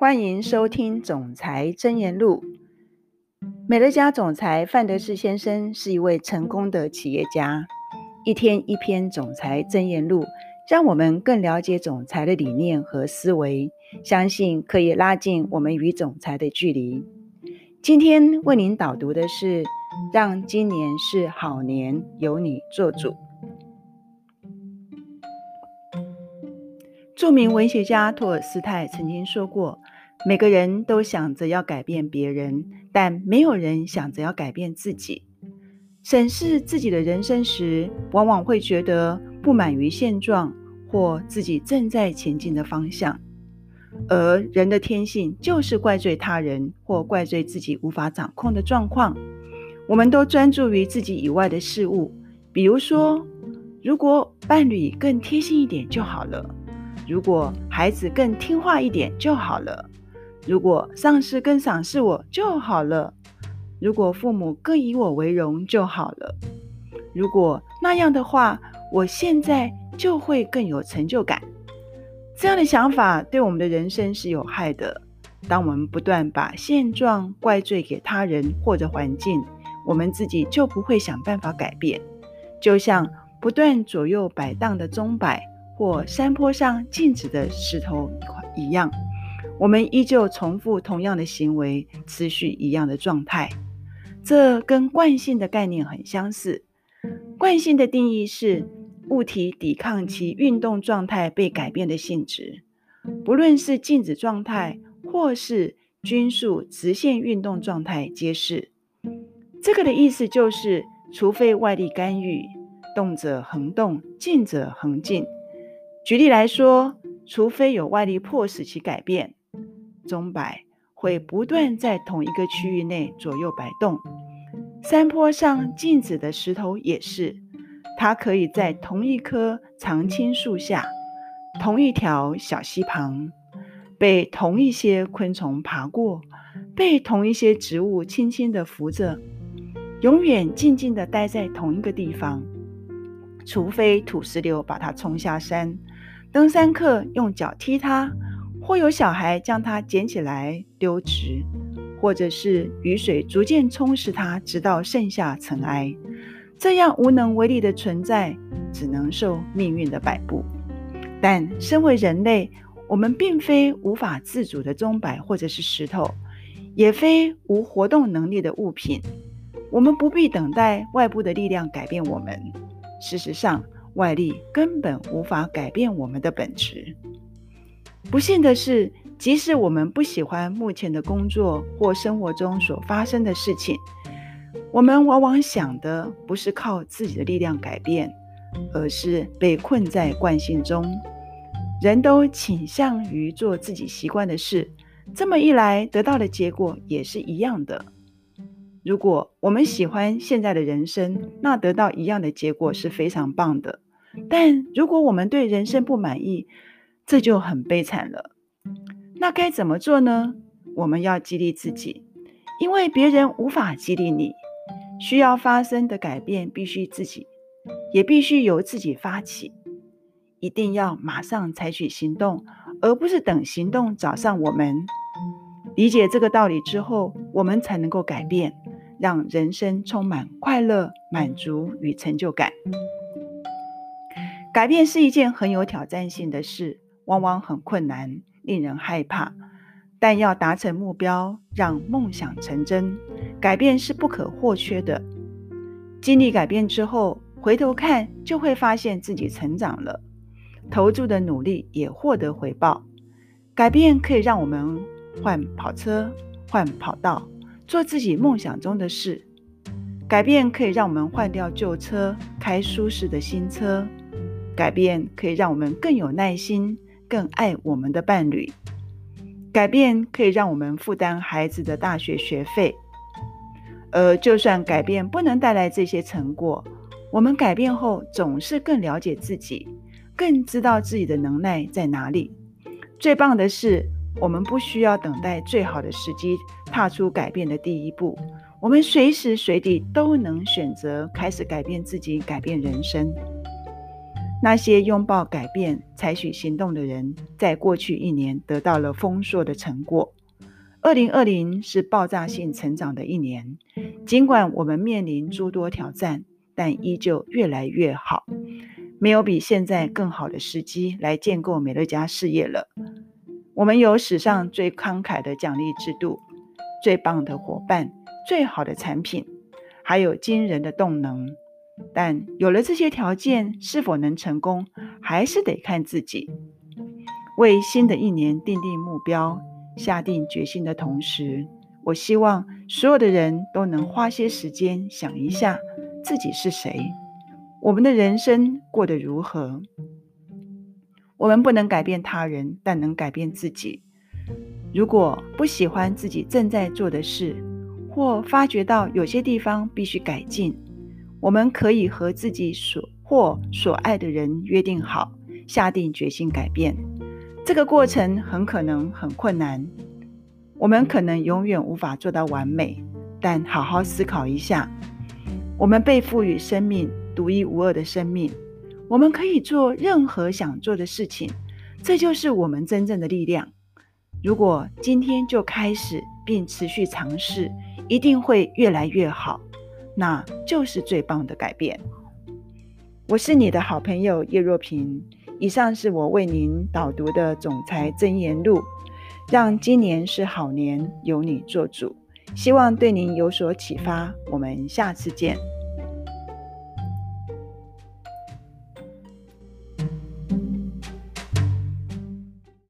欢迎收听《总裁真言录》。美乐家总裁范德士先生是一位成功的企业家。一天一篇《总裁真言录》，让我们更了解总裁的理念和思维，相信可以拉近我们与总裁的距离。今天为您导读的是：让今年是好年，由你做主。著名文学家托尔斯泰曾经说过：“每个人都想着要改变别人，但没有人想着要改变自己。审视自己的人生时，往往会觉得不满于现状或自己正在前进的方向。而人的天性就是怪罪他人或怪罪自己无法掌控的状况。我们都专注于自己以外的事物，比如说，如果伴侣更贴心一点就好了。”如果孩子更听话一点就好了，如果上司更赏识我就好了，如果父母更以我为荣就好了，如果那样的话，我现在就会更有成就感。这样的想法对我们的人生是有害的。当我们不断把现状怪罪给他人或者环境，我们自己就不会想办法改变。就像不断左右摆荡的钟摆。或山坡上静止的石头一样，我们依旧重复同样的行为，持续一样的状态。这跟惯性的概念很相似。惯性的定义是物体抵抗其运动状态被改变的性质，不论是静止状态或是均速直线运动状态，皆是。这个的意思就是，除非外力干预，动者恒动，静者恒静。举例来说，除非有外力迫使其改变，钟摆会不断在同一个区域内左右摆动。山坡上静止的石头也是，它可以在同一棵常青树下、同一条小溪旁，被同一些昆虫爬过，被同一些植物轻轻地扶着，永远静静地待在同一个地方，除非土石流把它冲下山。登山客用脚踢它，或有小孩将它捡起来丢直，或者是雨水逐渐冲蚀它，直到剩下尘埃。这样无能为力的存在，只能受命运的摆布。但身为人类，我们并非无法自主的钟摆，或者是石头，也非无活动能力的物品。我们不必等待外部的力量改变我们。事实上，外力根本无法改变我们的本质。不幸的是，即使我们不喜欢目前的工作或生活中所发生的事情，我们往往想的不是靠自己的力量改变，而是被困在惯性中。人都倾向于做自己习惯的事，这么一来，得到的结果也是一样的。如果我们喜欢现在的人生，那得到一样的结果是非常棒的。但如果我们对人生不满意，这就很悲惨了。那该怎么做呢？我们要激励自己，因为别人无法激励你。需要发生的改变必须自己，也必须由自己发起。一定要马上采取行动，而不是等行动找上我们。理解这个道理之后，我们才能够改变，让人生充满快乐、满足与成就感。改变是一件很有挑战性的事，往往很困难，令人害怕。但要达成目标，让梦想成真，改变是不可或缺的。经历改变之后，回头看就会发现自己成长了，投注的努力也获得回报。改变可以让我们换跑车、换跑道，做自己梦想中的事。改变可以让我们换掉旧车，开舒适的新车。改变可以让我们更有耐心，更爱我们的伴侣。改变可以让我们负担孩子的大学学费。而就算改变不能带来这些成果，我们改变后总是更了解自己，更知道自己的能耐在哪里。最棒的是，我们不需要等待最好的时机踏出改变的第一步，我们随时随地都能选择开始改变自己，改变人生。那些拥抱改变、采取行动的人，在过去一年得到了丰硕的成果。二零二零是爆炸性成长的一年，尽管我们面临诸多挑战，但依旧越来越好。没有比现在更好的时机来建构美乐家事业了。我们有史上最慷慨的奖励制度，最棒的伙伴，最好的产品，还有惊人的动能。但有了这些条件，是否能成功，还是得看自己。为新的一年定定目标、下定决心的同时，我希望所有的人都能花些时间想一下自己是谁。我们的人生过得如何？我们不能改变他人，但能改变自己。如果不喜欢自己正在做的事，或发觉到有些地方必须改进，我们可以和自己所或所爱的人约定好，下定决心改变。这个过程很可能很困难，我们可能永远无法做到完美。但好好思考一下，我们被赋予生命。独一无二的生命，我们可以做任何想做的事情，这就是我们真正的力量。如果今天就开始并持续尝试，一定会越来越好，那就是最棒的改变。我是你的好朋友叶若平，以上是我为您导读的《总裁箴言录》，让今年是好年，由你做主，希望对您有所启发。我们下次见。